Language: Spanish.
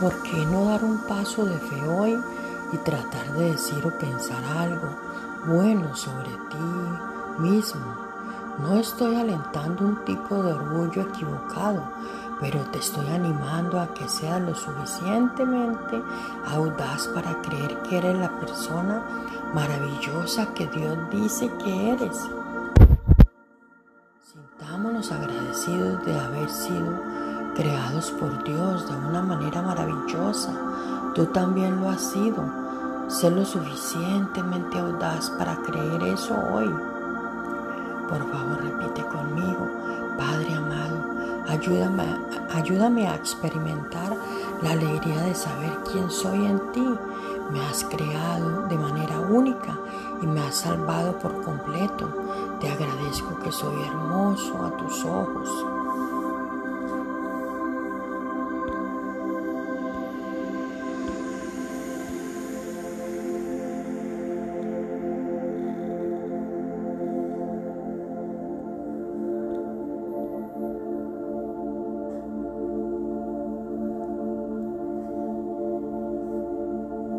¿Por qué no dar un paso de fe hoy y tratar de decir o pensar algo bueno sobre ti mismo? No estoy alentando un tipo de orgullo equivocado, pero te estoy animando a que seas lo suficientemente audaz para creer que eres la persona maravillosa que Dios dice que eres. Sintámonos agradecidos de haber sido creados por Dios de una manera maravillosa. Tú también lo has sido. Sé lo suficientemente audaz para creer eso hoy. Por favor, repite conmigo, Padre amado, ayúdame, ayúdame a experimentar la alegría de saber quién soy en ti. Me has creado de manera única y me has salvado por completo. Te agradezco que soy hermoso a tus ojos.